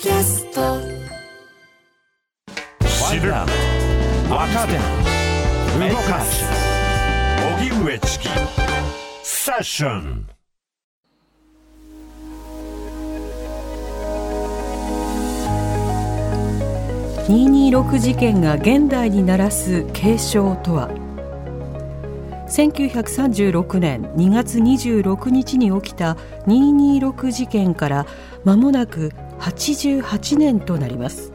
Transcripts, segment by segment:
キャスト。知る若手動かす。荻上チキ。セッション。226事件が現代に鳴らす警鐘とは。1936年2月26日に起きた226事件から間もなく88年となります。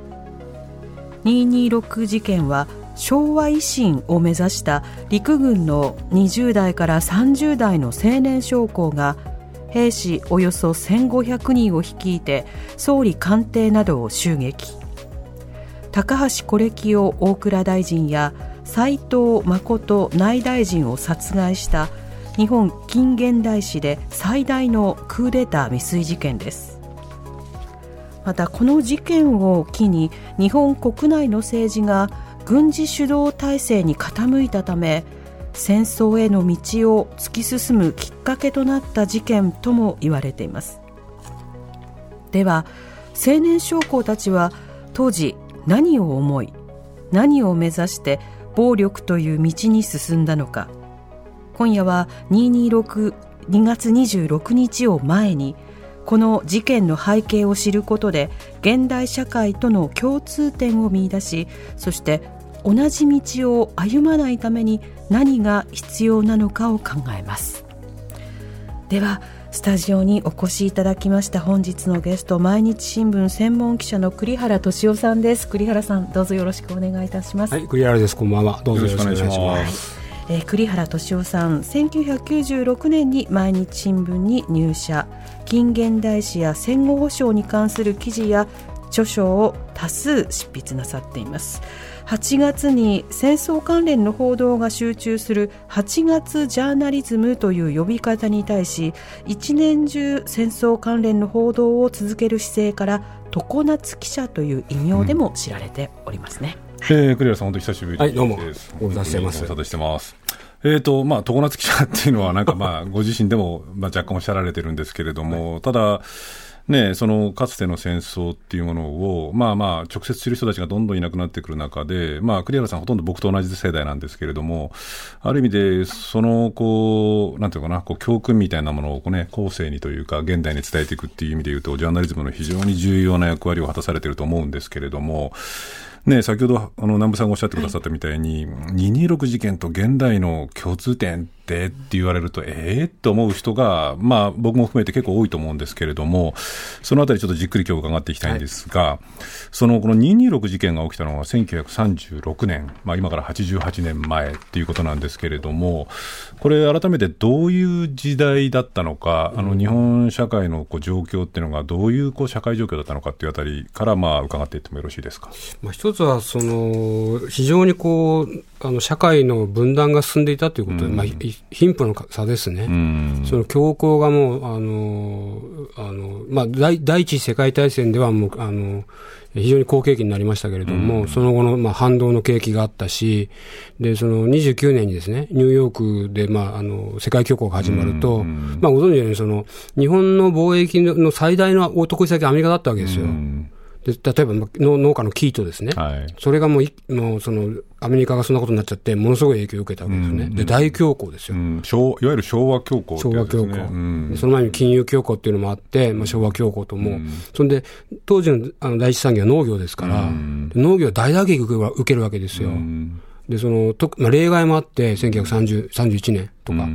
226事件は昭和維新を目指した陸軍の20代から30代の青年将校が兵士およそ1500人を率いて総理官邸などを襲撃。高橋是清大蔵大臣や斉藤誠内大臣を殺害した日本近現代史で最大のクーデター未遂事件です。またこの事件を機に日本国内の政治が軍事主導体制に傾いたため戦争への道を突き進むきっかけとなった事件とも言われています。では青年将校たちは当時何を思い何を目指して暴力という道に進んだのか。今夜は226 2月26日を前にこの事件の背景を知ることで現代社会との共通点を見出しそして同じ道を歩まないために何が必要なのかを考えます。ではスタジオにお越しいただきました本日のゲスト毎日新聞専門記者の栗原敏夫さんです。栗原さんどうぞよろしくお願いいたします。はい栗原です。こんばんは。どうぞよろしくお願いしますえー、栗原敏夫さん1996年に毎日新聞に入社。近現代史や戦後保障に関する記事や著書を多数執筆なさっています。8月に戦争関連の報道が集中する8月ジャーナリズムという呼び方に対し一年中戦争関連の報道を続ける姿勢から常夏記者という異名でも知られておりますね、うん、えー、栗原さん本当久しぶりです、はい、どうも。ご無沙汰してます。ご無沙汰してますえーとまあ、常夏記者っていうのは、なんかまあ、ご自身でもまあ若干おっしゃられてるんですけれども、はい、ただ、ね、そのかつての戦争っていうものを、まあまあ、直接知る人たちがどんどんいなくなってくる中で、まあ、栗原さん、ほとんど僕と同じ世代なんですけれども、ある意味で、その、こう、なんていうかな、こう、教訓みたいなものをこう、ね、後世にというか、現代に伝えていくっていう意味でいうと、ジャーナリズムの非常に重要な役割を果たされていると思うんですけれども、ね、先ほどあの南部さんがおっしゃってくださったみたいに、はい、226事件と現代の共通点ってって言われると、ええー、と思う人が、まあ、僕も含めて結構多いと思うんですけれども、そのあたりちょっとじっくり今日伺っていきたいんですが、はい、そのこの226事件が起きたのは1936年、まあ、今から88年前っていうことなんですけれども、これ、改めてどういう時代だったのか、あの日本社会のこう状況っていうのが、どういうこう社会状況だったのかっていうあたりから、まあ、伺っていってもよろしいですか？まあ、一つはその、非常にこうあの社会の分断が進んでいたということで、うん、まあ、貧富の差ですね、うん、その強行がもう、あのあのまあ第、第一次世界大戦ではもうあの非常に好景気になりましたけれども、うん、その後の、まあ、反動の景気があったし、でその29年にですねニューヨークで、まあ、あの世界恐慌が始まると、まあ、ご存知のようにその、日本の貿易の最大のお得意先、アメリカだったわけですよ。で例えば農家のキートですね、はい、それがもうもうそのアメリカがそんなことになっちゃって、ものすごい影響を受けたわけですよね、うん、で大恐慌ですよ、うん、いわゆる昭和恐慌、ね、昭和恐慌、うん、その前に金融恐慌っていうのもあって、まあ、昭和恐慌とも、そんで当時のあの第一産業は農業ですから、農業は大打撃を受けるわけですよ。でそのとまあ、例外もあって、1931年とか、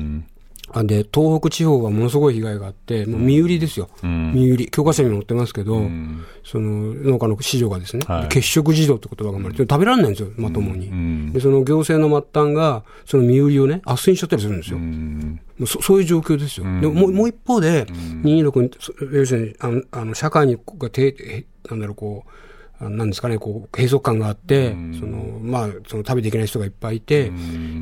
で、東北地方はものすごい被害があって、もう身売りですよ。うん、身売り。教科書にも載ってますけど、うん、その農家の市場がですね、はい、欠食児童って言葉が生まれて、食べられないんですよ、まともに。うん、で、その行政の末端が、その身売りをね、圧旋しちゃったりするんですよ。うそそういう状況ですよ。でももう一方で、226、要するにあのあの社会にがて、なんだろう、こう、なんですかね、こう、閉塞感があって、その、まあ、その食べていけない人がいっぱいいて、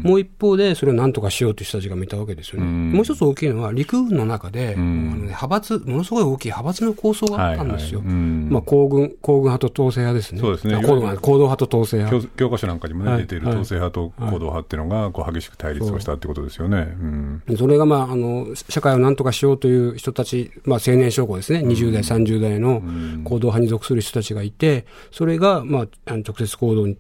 もう一方でそれを何とかしようという人たちが見たわけですよね。もう一つ大きいのは、陸軍の中で、あのね、派閥、ものすごい大きい派閥の構想があったんですよ。はいはい、まあ、皇軍、皇軍派と統制派ですね。そうですね。行動派と統制派。教科書なんかにもね、出ている統制派と行動派っていうのが、こう、激しく対立をしたってことですよね。それが、まあ、あの、社会を何とかしようという人たち、まあ、青年将校ですね。20代、30代の行動派に属する人たちがいて、それが、まあ、直接行動に、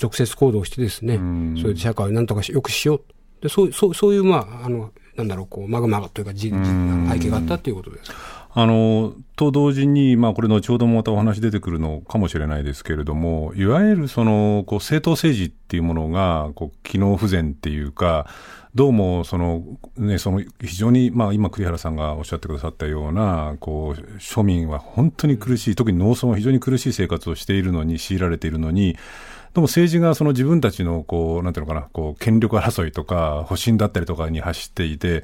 直接行動してですね、それで社会をなんとかよくしよう。でそうそうそういう、まあ、あの、なんだろう、こう、マグマというか、背景があったということです。あの、と同時に、まあ、これ後ほどもまたお話出てくるのかもしれないですけれども、いわゆるその、こう、政党政治っていうものが、こう、機能不全っていうか、どうも、その、ね、その、非常に、まあ、今、栗原さんがおっしゃってくださったような、こう、庶民は本当に苦しい、特に農村は非常に強い生活をしているのに、強いられているのに、でも政治がその自分たちのこう、なんていうのかな、こう、権力争いとか、保身だったりとかに走っていて、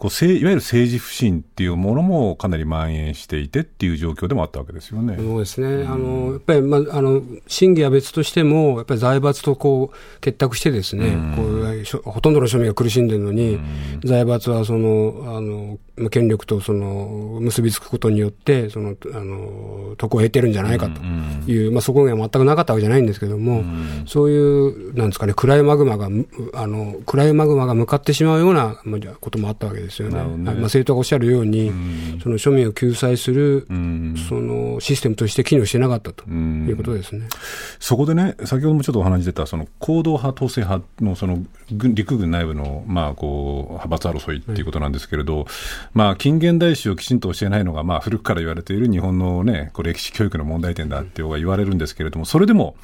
こう、いわゆる政治不信っていうものもかなり蔓延していてっていう状況でもあったわけですよね。そうですね。うん、あの、やっぱり、まあ、あの、審議は別としても、やっぱり財閥とこう、結託してですね、うん、こうほとんどの庶民が苦しんでるのに、うん、財閥はその、あの、権力とその、結びつくことによって、その、あの、得を得てるんじゃないかという、まあ、そこが全くなかったわけじゃないんですけども、そういう、なんですかね、暗いマグマが、あの、暗いマグマが向かってしまうようなこともあったわけですよね。ね。まあ、政党がおっしゃるように、その庶民を救済する、そのシステムとして機能してなかったということですね。そこでね、先ほどもちょっとお話出た、その行動派、統制派のその軍陸軍内部の、まあ、こう、派閥争いっていうことなんですけれど、はい、まあ、近現代史をきちんと教えないのが、まあ、古くから言われている日本のね、こう歴史教育の問題点だって言われるんですけれども、それでも、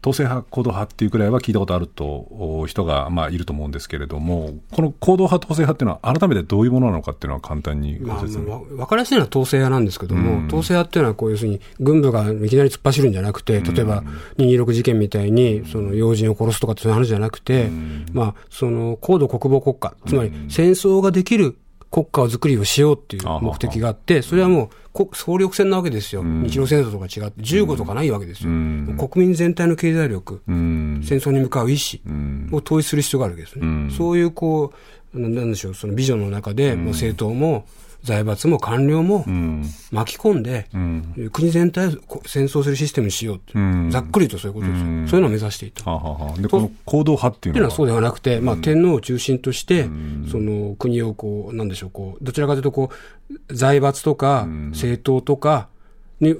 統制派、行動派っていうくらいは聞いたことあると人が、まあ、いると思うんですけれども、この行動派、統制派っていうのは、改めてどういうものなのかっていうのは簡単にご説明、まあ、分かりやすいのは統制派なんですけども、うん、統制派っていうのはこう、要するに軍部がいきなり突っ走るんじゃなくて、例えば226事件みたいに、その要人を殺すとかってそういう話じゃなくて、うん、まあ、その高度国防国家、つまり戦争ができる国家を作りをしようっていう目的があって、それはもう総力戦なわけですよ、日露戦争とか違って、15とかないわけですよ、国民全体の経済力、戦争に向かう意思を統一する必要があるわけですね。そういうこうなんでしょう、そのビジョンの中で、もう政党も財閥も官僚も巻き込んで、うん、国全体を戦争するシステムにしようと、うん、ざっくりとそういうことですよ、うん、そういうのを目指していた。ははでこの行動派っていうのは？そうではなくて、まあ、天皇を中心として、その国をこう、なんでしょう、こうどちらかというとこう、財閥とか政党とか、に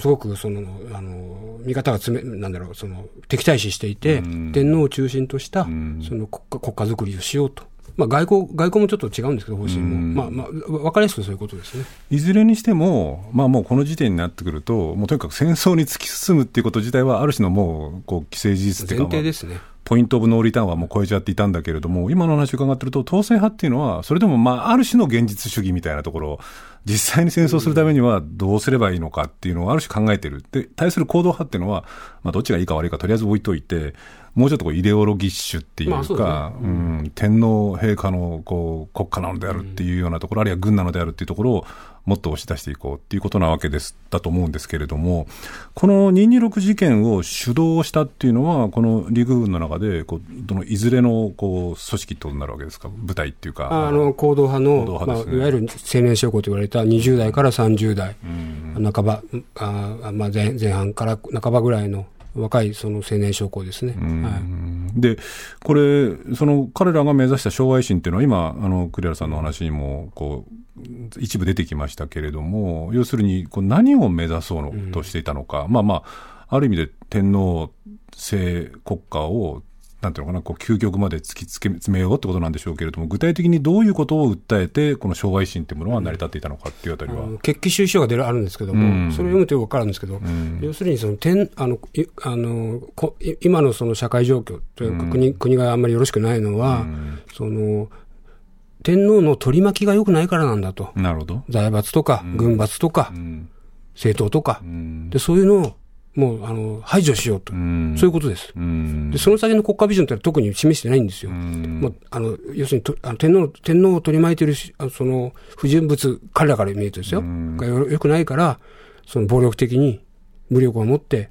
すごくそのあの見方がつめなんだろうその敵対視していて、天皇を中心としたその国家国家づくりをしようとまあ、外交外交もちょっと違うんですけど、方針も、まあまあ、分かりやすくそういうことですねいずれにしても、まあ、もうこの時点になってくると、もうとにかく戦争に突き進むっていうこと自体は、ある種のもうこう既成事実っていうか、前提ですね。ポイントオブノーリターンはもう超えちゃっていたんだけれども、今の話を伺ってると、統制派っていうのは、それでもまあ、ある種の現実主義みたいなところ実際に戦争するためにはどうすればいいのかっていうのをある種考えてる。で、対する行動派っていうのは、まあ、どっちがいいか悪いかとりあえず置いといて、もうちょっとこうイデオロギッシュっていうか、まあうね、うん、天皇陛下のこう国家なのであるっていうようなところ、うん、あるいは軍なのであるっていうところをもっと押し出していこうっていうことなわけですだと思うんですけれども、この226事件を主導したっていうのは、この陸軍の中でこう、どのいずれのこう組織となるわけですか、部隊っていうか。あの行動派の、派ね、まあ、いわゆる青年将校と言われた20代から30代、うん、半ば、あまあ前、前半から半ばぐらいの若いその青年将校ですね。はい、で、これ、その彼らが目指した昭和維新っていうのは、今、あの栗原さんの話にもこう一部出てきましたけれども、要するにこう何を目指そうのとしていたのか、うん、まあまあ、ある意味で天皇制国家をなんていうのかな、こう究極まで突き詰めようってことなんでしょうけれども、具体的にどういうことを訴えて、この昭和維新っていうものは成り立っていたのかっていうあたりは。決起収書が出るあるんですけども、うん、それを読むとよくわかるんですけど、うん、要するにその天あのあのこ今のその社会状況というか国、うん、国があんまりよろしくないのは、その天皇の取り巻きが良くないからなんだと。なるほど。財閥とか、軍閥とか、政党とか、で、そういうのをもうあの排除しようと、うそういうことです、で。その先の国家ビジョンって特に示してないんですよ。まあ、あの要するにとあの天皇天皇を取り巻いているその不純物、彼らから見るとですよ、がよよくないから、その暴力的に武力を持って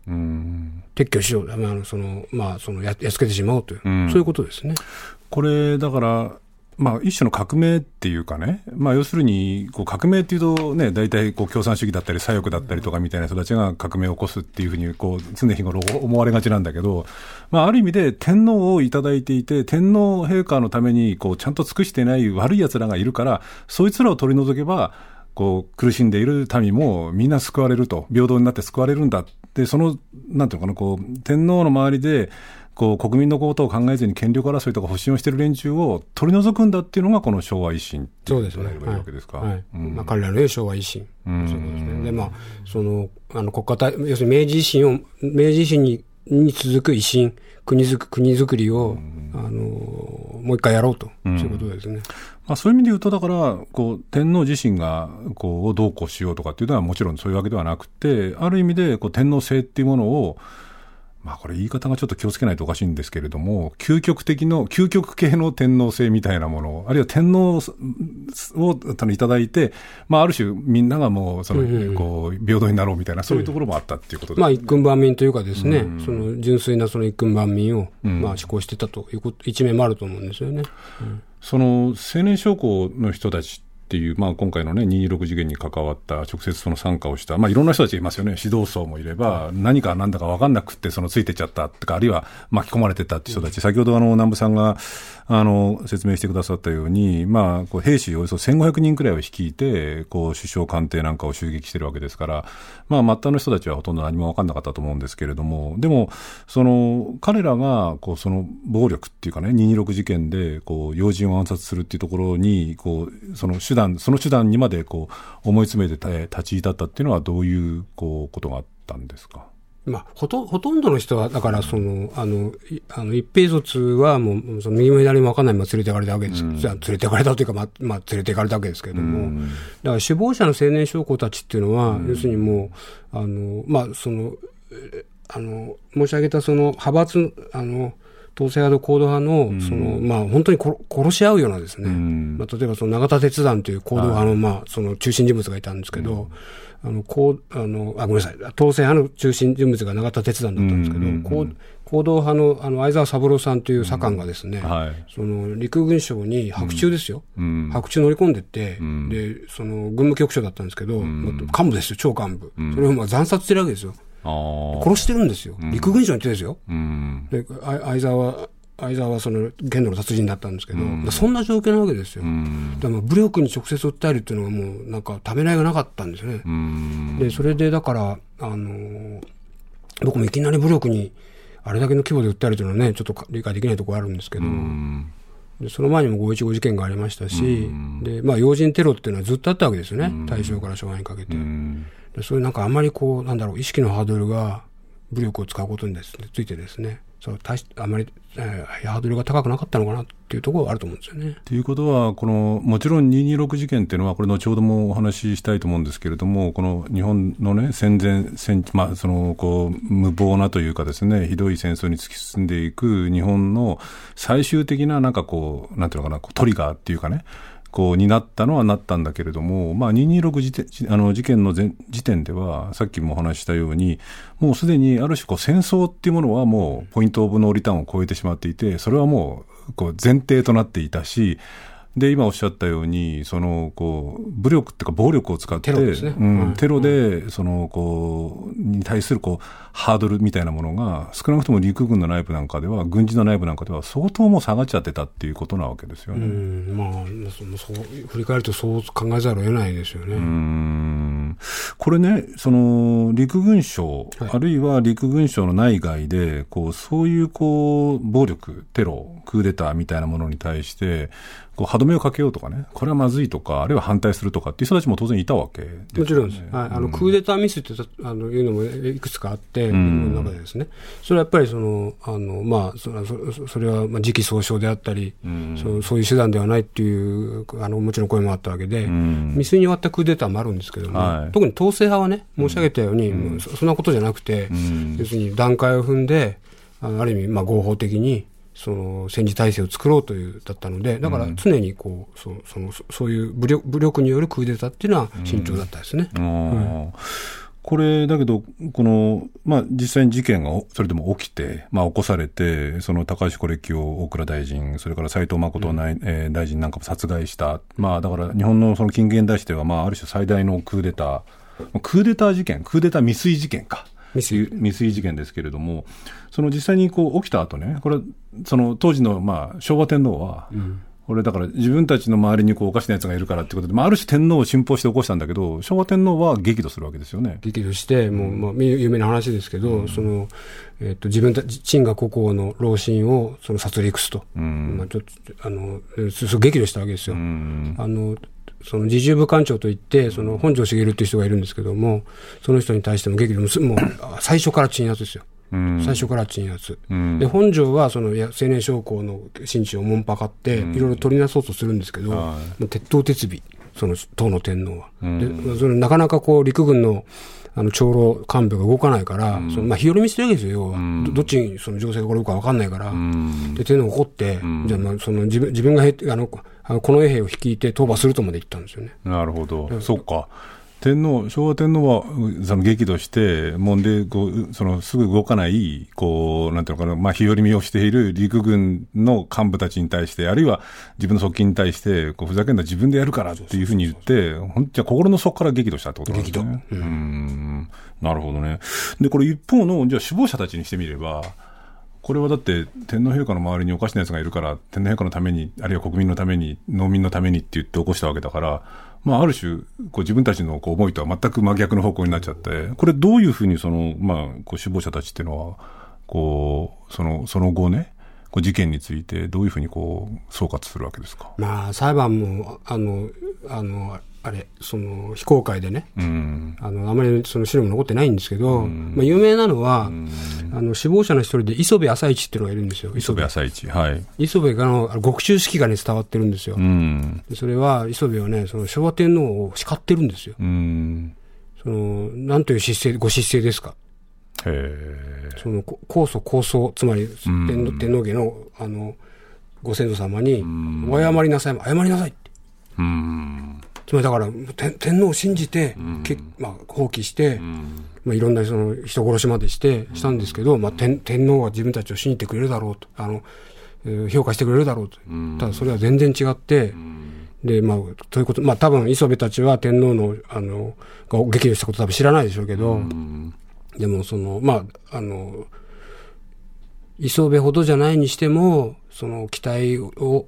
撤去しよう、あのそのまあ、そのややっつけてしまおうという、そういうことですね。これだからまあ、一種の革命っていうかね、まあ、要するにこう革命っていうと、ね、大体こう共産主義だったり、左翼だったりとかみたいな人たちが革命を起こすっていうふうにこう常日頃思われがちなんだけど、まあ、ある意味で天皇をいただいていて、天皇陛下のためにこうちゃんと尽くしてない悪い奴らがいるから、そいつらを取り除けば、こう苦しんでいる民もみんな救われると、平等になって救われるんだ。で、その、なんていうのかな、こう、天皇の周りで、こう国民のことを考えずに権力争いとか保身をしている連中を取り除くんだっていうのがこの昭和維新そうですね。わけですか？はいまあ、彼らの昭和維新。うん、そうですね。で、まあ、その、あの、国家体、要するに明治維新を、明治維新にに続く維新、国づく国づくりを、あの、もう一回やろうと、そういうことですね。まあ、そういう意味で言うと、だから、こう、天皇自身が、こう、どうこうしようとかっていうのはもちろんそういうわけではなくて、ある意味で、こう、天皇制っていうものを、まあこれ言い方がちょっと気をつけないとおかしいんですけれども、究極的の、究極系の天皇制みたいなもの、あるいは天皇をいただいて、まあある種みんながもう、その、こう、平等になろうみたいな、そういうところもあったっていうことで。す、ね、まあ一君万民というかですね、うん、その純粋なその一君万民を、まあ施行してたという一面もあると思うんですよね。うん、その青年将校の人たちっていう、まあ、今回のね、226事件に関わった、直接その参加をした、まあ、いろんな人たちいますよね。指導層もいれば、何か何だか分かんなくて、そのついてっちゃったとか、あるいは巻き込まれてたっていう人たち、先ほどあの、南部さんが、あの、説明してくださったように、まあ、こう兵士およそ1500人くらいを率いて、こう、首相官邸なんかを襲撃してるわけですから、まあ、末端の人たちはほとんど何も分かんなかったと思うんですけれども、でも、その、彼らが、こう、その、暴力っていうかね、226事件で、こう、要人を暗殺するっていうところに、こう、その手段、その手段にまでこう思い詰めて立ち至ったっていうのは、どういうこうことがあったんですか？まあ、ほとほとんどの人は、だからその、あの、あの一平卒はもう、その右も左も分かんないまま連れていかれたわけです。うん、じゃ連れていかれたというか、まあ、まあ、連れていかれたわけですけれども、うん、だから首謀者の青年将校たちっていうのは、うん、要するにもう、あの、まあ、その、あの、申し上げたその派閥、あの、統制派と行動派の、その、まあ、本当に殺し合うようなですね、まあ、例えばその永田鉄団という行動派の、まあ、その中心人物がいたんですけど、あの、こう、あの、あ、ごめんなさい、統制派の中心人物が永田鉄団だったんですけど、こう行動派のあの相沢三郎さんという左官がですね、はい、その陸軍省に白昼ですよ、白昼乗り込んでって、で、その軍務局長だったんですけど、幹部ですよ、超幹部。それをまあ惨殺してるわけですよ。殺してるんですよ。陸軍省に行ってですよ。で、相沢、相沢はその剣道の達人だったんですけど、うん、そんな状況なわけですよ。うん、だから武力に直接訴えるっていうのはもうなんかためらいがなかったんですね。うん、で、それでだから、あのー、僕もいきなり武力にあれだけの規模で訴えるというのはね、ちょっと理解できないところあるんですけど、でその前にも515事件がありましたし、で、まあ、要人テロっていうのはずっとあったわけですよね。大正から昭和にかけて。でそういうなんかあまりこう、なんだろう、意識のハードルが武力を使うことにですね、ついてですね、そう大しあまり、えー、ハードルが高くなかったのかなっていうところはあると思うんですよね。ということは、このもちろん226事件っていうのは、これ、後ほどもお話ししたいと思うんですけれども、この日本のね、戦前、戦まあ、そのこう無謀なというかですね、ひどい戦争に突き進んでいく日本の最終的な、なんかこう、なんていうのかな、トリガーっていうかね、こうになったのはなったんだけれども、まあ、226事件あの事件の時点では、さっきもお話したように、もうすでにある種こう戦争っていうものはもうポイントオブノーリターンを超えてしまっていて、それはもうこう前提となっていたし、で、今おっしゃったように、その、こう、武力っていうか暴力を使って、テロで、ねうん、テロで、その、こう、に対する、こう、ハードルみたいなものが、少なくとも陸軍の内部なんかでは、軍事の内部なんかでは、相当もう下がっちゃってたっていうことなわけですよね。うん、まあ、そそう、振り返るとそう考えざるを得ないですよね。うん。これね、その、陸軍省、はい、あるいは陸軍省の内外で、こう、そういう、こう、暴力、テロ、クーデターみたいなものに対して、こう歯止めをかけようとかね、これはまずいとか、あるいは反対するとかっていう人たちも当然いたわけ、ね、もちろんです、はい、あのクーデターミスってあのいうのもいくつかあって、うん、の中でですね、それはやっぱりその、あのまあ、そそそれはまあ時期尚早であったり、うん、そ、そういう手段ではないっていうあの、もちろん声もあったわけで、うん、未遂に終わったクーデターもあるんですけども、はい、特に統制派はね、申し上げたように、うん、そんなことじゃなくて、要するに段階を踏んで、ある意味、まあ、合法的に、その戦時体制を作ろうというだったので、だから常にこう、そそのそういう武力武力によるクーデターっていうのは慎重だったですね。うんこれ、だけど、この、まあ、実際に事件がそれでも起きて、まあ、起こされて、その高橋是樹を大倉大臣、それから斎藤誠内、うん、えー、大臣なんかも殺害した。まあ、だから日本のその近現代史では、まあ、ある種最大のクーデター、クーデター事件、クーデター未遂事件か。未遂未遂事件ですけれども、その実際にこう起きた後ね、これ、その当時のまあ昭和天皇は、うんこれだから自分たちの周りにこうおかしなやつがいるからってことで、まあ、ある種天皇を信奉して起こしたんだけど、昭和天皇は激怒するわけですよね。激怒して、もう、まあ、有名な話ですけど、うん、その、えっ、ー、と、自分たち、陳が国王の老臣を、その殺戮すと。うん、まあ、ちょっと、あの、す激怒したわけですよ。うん、あの、その自重部官長といって、その本庄茂っていう人がいるんですけども、その人に対しても激怒、もう最初から鎮圧ですよ。最初から鎮圧、うん、で本庄はその青年将校の心地をもんぱかって、いろいろ取りなそうとするんですけど、もう鉄頭鉄尾、その唐の天皇は。でそれなかなかこう陸軍のあの長老幹部が動かないから、そのまあ、日和見してるわけですよ、要は、ど。どっちにその情勢が転ぶか分かんないから、で天皇怒って、じゃあまあその自分自分があのあのこの衛兵を率いて討伐するとまで言ったんですよね。なるほど、そっか。天皇、昭和天皇はその激怒して、もんでこうそのすぐ動かない、こうなんていうのかな、まあ、日和見をしている陸軍の幹部たちに対して、あるいは自分の側近に対して、こうふざけんな、自分でやるからっていうふうに言って、本じゃ心の底から激怒したってことなんですね。激怒、うん、なるほどね。で、これ一方の、じゃあ首謀者たちにしてみれば、これはだって天皇陛下の周りにおかしなやつがいるから、天皇陛下のために、あるいは国民のために、農民のためにって言って起こしたわけだから、まあ、ある種、こう自分たちのこう思いとは全く真逆の方向になっちゃって、これどういうふうにその、まあ、こう首謀者たちっていうのは、こう、その、その後ね、こう事件についてどういうふうにこう総括するわけですか？まあ、裁判も、あの、あの、あれ、その非公開でね、うん、あのあまりその資料も残ってないんですけど、うん、まあ、有名なのは、うん、あの死亡者の一人で磯部朝市っていうのがいるんですよ、磯部朝市、はい、磯部がの獄中式が、ね、伝わってるんですよ、それは磯部はね、その昭和天皇を叱ってるんですよ、そのなんという失勢ご失勢ですか。その高祖高祖つまり天皇天皇家のあのご先祖様に、お謝りなさい、謝りなさいって。うんつまりだから天天皇を信じて、けまあ、放棄して、まあ、いろんなその人殺しまでしてしたんですけど、まあ、天天皇は自分たちを信じてくれるだろうと。あの、えー、評価してくれるだろうと、ただそれは全然違って、でまあ、ということ、まあ多分磯部たちは天皇のあのが激怒したこと多分知らないでしょうけど、でもそのまああの磯部ほどじゃないにしてもその期待を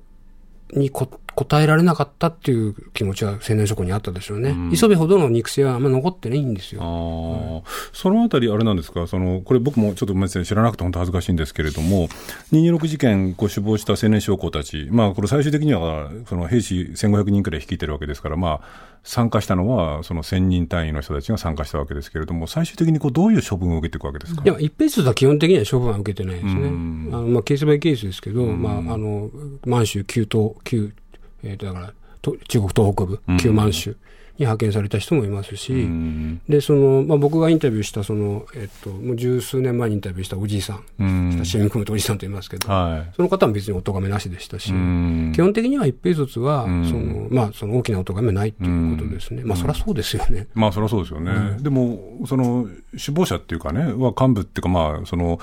にこ答えられなかったっていう気持ちは青年諸君にあったでしょうね。うん、磯部ほどの肉声はあんま残ってないんですよ。あそのあたり、あれなんですか、そのこれ、僕もちょっとごめんなさい、知らなくて本当恥ずかしいんですけれども、226事件、こう死亡した青年将校たち、まあ、これ、最終的にはその兵士1500人くらい率いてるわけですから、まあ、参加したのは、その1000人単位の人たちが参加したわけですけれども、最終的にこうどういう処分を受けていくわけですか？いや、一平数は基本的には処分は受けてないですね。あのまあ、ケースバイケースですけど、まあ、あの満州、旧東、旧えー、とだから中国東北部、旧満州に派遣された人もいますし、うん、でそのまあ、僕がインタビューしたその、えっと、もう十数年前にインタビューしたおじいさん、うん、親しみ組むとおじさんと言いますけど、はい、その方も別にお咎めなしでしたし、うん、基本的には一平卒は、そのまあ、その大きなお咎めないということですね、まあ、そりゃそうですよね。まあ、そりゃそうですよね、でもその首謀者っていうかね、は幹部っていうか、まあ、その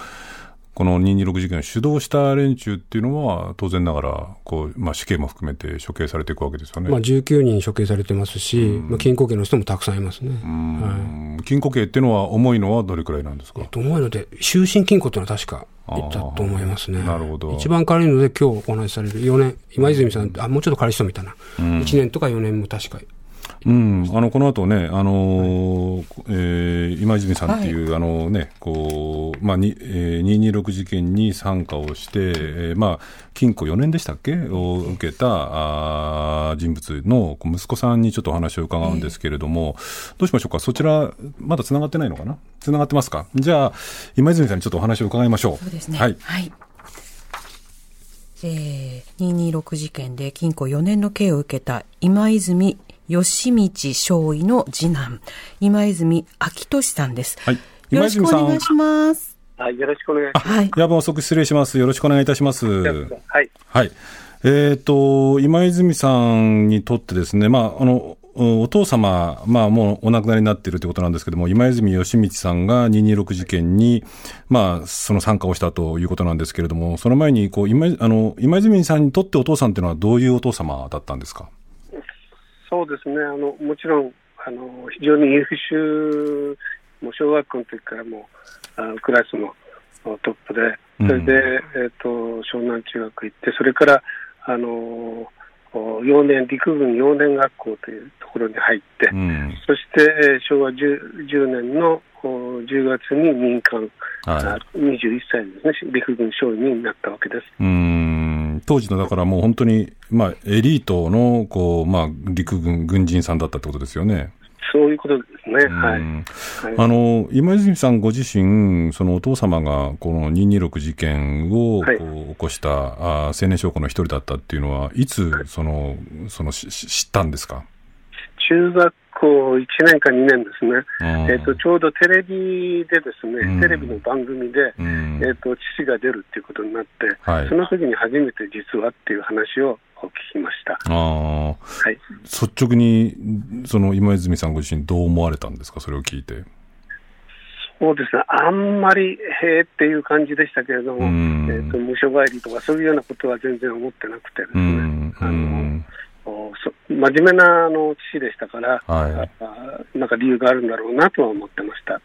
この226事件を主導した連中っていうのは、当然ながらこう、まあ、死刑も含めて処刑されていくわけですよね、まあ、19人処刑されてますし、まあ、禁錮刑の人もたくさんいますね、はい、禁錮刑っていうのは、重いのはどれくらいなんですか、えっと、重いので、終身禁錮っていうのは確か言ったと思いますね。なるほど。一番軽いので、今日お話しされる4年、今泉さん、あもうちょっと軽い人みたいな、うん、1年とか4年も確かうん、あのこの後ね、あのー、えー、今泉さんっていう、はい、あのね、こう、まあ、に、えー、226事件に参加をして、えー、まあ、禁錮4年でしたっけを受けた、あ人物の息子さんにちょっとお話を伺うんですけれども、えー、どうしましょうか、そちら、まだ繋がってないのかな？繋がってますか？じゃあ、今泉さんにちょっとお話を伺いましょう。そうですね。はい。はい。えー、226事件で禁錮4年の刑を受けた今泉吉道少尉の次男、今泉昭俊さんです。はい。よろしくお願いします。はい、よろしくお願いします。はい。夜分遅く失礼します。よろしくお願いいたします。はい。はい。えっ、ー、と、今泉さんにとってですね、まあ、あの、お父様、まあ、もうお亡くなりになっているということなんですけども、今泉義道さんが226事件に、まあ、その参加をしたということなんですけれども、その前にこう今あの今泉さんにとってお父さんというのは、どういうお父様だったんですか？そうですね、あのもちろんあの非常に優秀、もう小学校の時からもあクラスのトップで、それで、うん、えーと、湘南中学行って、それからあの幼年陸軍幼年学校というところに入って、うん、そして、えー、昭和 10, 10年の10月に民間、はい、21歳ですね、陸軍少尉になったわけです。うん当時のだからもう本当に、まあ、エリートのこう、まあ、陸軍軍人さんだったってことですよね。そういうことですね。はい。あの、今泉さんご自身、そのお父様がこの226事件をこう起こした、はい、あ青年将校の一人だったっていうのは、いつ、その、その知ったんですか？中学校1年か2年ですね、えーと、ちょうどテレビでですね、うん、テレビの番組で、うん、えーと、父が出るっていうことになって、はい、その時に初めて実はっていう話を聞きました。あ、はい、率直にその今泉さんご自身、どう思われたんですか、それを聞いて。そうですね、あんまりへえっていう感じでしたけれども、えーと、無所帰りとか、そういうようなことは全然思ってなくてですね。あの真面目なあの父でしたから、はい、なんか理由があるんだろうなとは思ってました。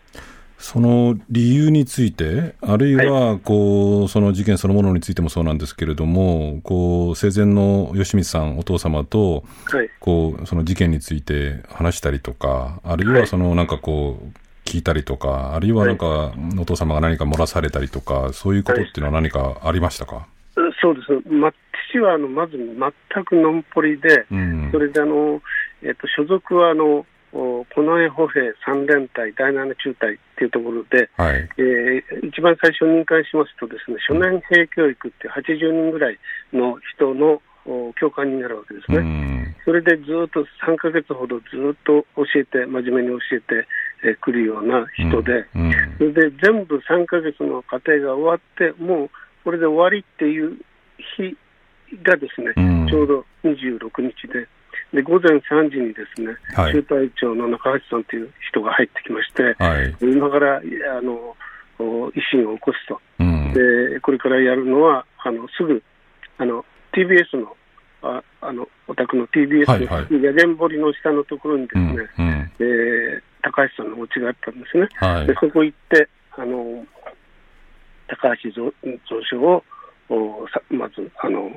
その理由について、あるいはこう、はい、その事件そのものについてもそうなんですけれども、こう生前の吉光さん、お父様と、はい、こうその事件について話したりとか、あるいはそのなんかこう、聞いたりとか、あるいはなんか、お父様が何か漏らされたりとか、そういうことっていうのは何かありましたか、そうです、ま、父はあのまず全くのんぽりで、うん、それであの、えーと、所属はあの近衛歩兵三連隊第7中隊っていうところで、はい、えー、一番最初に任官しますとですね初年兵教育っていう80人ぐらいの人の教官になるわけですね、うん、それでずっと3か月ほどずっと教えて、真面目に教えてく、えー、るような人で、うん。うん、それで全部3か月の過程が終わって、もうこれで終わりっていう日がですね、ちょうど26日で、で午前3時にですね、はい、中隊長の中橋さんという人が入ってきまして、はい、今からあの維新を起こすと、うん、で、これからやるのは、あのすぐあの TBS のああのお宅の TBS の屋根堀の下のところにですね、うんうん、えー、高橋さんのお家があったんですね、はい、でそこ行って、あの高橋蔵蔵をまずあの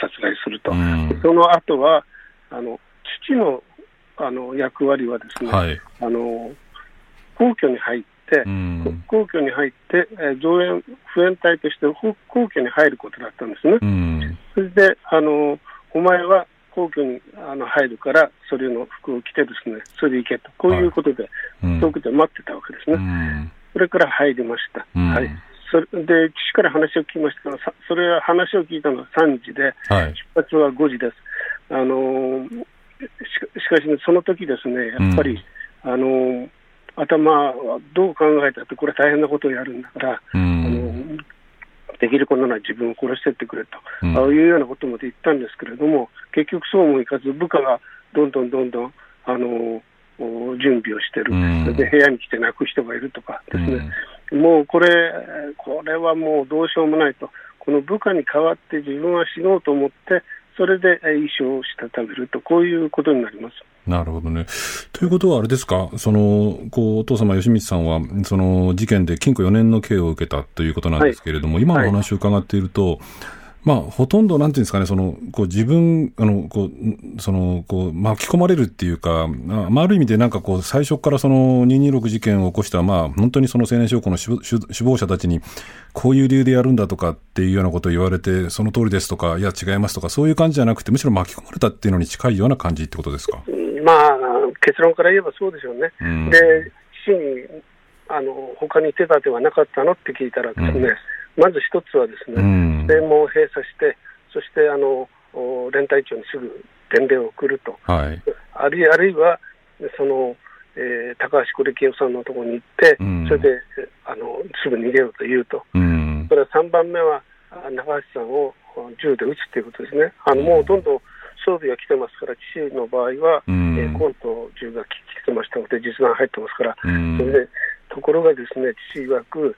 殺害すると、うん、その後はあの父のあの役割はですね、はい、あの皇居に入って、うん、皇居に入って、えー、増援、普援隊として皇居に入ることだったんですね。うん、それであのお前は皇居にあの入るから、それの服を着てですね、それで行けと、こういうことで、遠くで待ってたわけですね。それから入りました。はいそれで父から話を聞きましたが、それは話を聞いたのは3時で、はい、出発は5時です。あのしかし、ね、その時ですね、やっぱり、うん、あの頭はどう考えたって、これ大変なことをやるんだから、うん、あのできることなら自分を殺してってくれと、うん、ああいうようなことまで言ったんですけれども、結局そうもいかず、部下がどんどんどんどん、あの準備をしてる、で部屋に来て泣く人がいるとかですね、もうこれ、これはもうどうしようもないと、この部下に代わって自分は死のうと思って、それで衣装をしたためると、こういうことになります。なるほどね。ということは、あれですか、そのこうお父様、吉光さんは、その事件で禁錮4年の刑を受けたということなんですけれども、はい、今のお話を伺っていると、はいまあ、ほとんど、なんていうんですかね、その、こう自分、あの、こう、その、こう、巻き込まれるっていうか、まあ、ある意味でなんかこう、最初からその226事件を起こした、まあ、本当にその青年将校の首謀者たちに、こういう理由でやるんだとかっていうようなことを言われて、その通りですとか、いや、違いますとか、そういう感じじゃなくて、むしろ巻き込まれたっていうのに近いような感じってことですか？まあ、結論から言えばそうでしょうね。うん、で、死に、あの、他に手立てはなかったのって聞いたらですね、うんまず一つはですね、正門を閉鎖して、そしてあの連隊長にすぐ伝令を送ると、はい、あるいあるいはその、えー、高橋是清さんのところに行って、うん、それであのすぐ逃げろと言うと、うん、それから3番目は中橋さんを銃で撃つということですね、あのもうどんどん装備が来てますから、父の場合は、うん、えー、コント銃が来てましたので、実弾入ってますから、うん、それでところがですね、父曰く、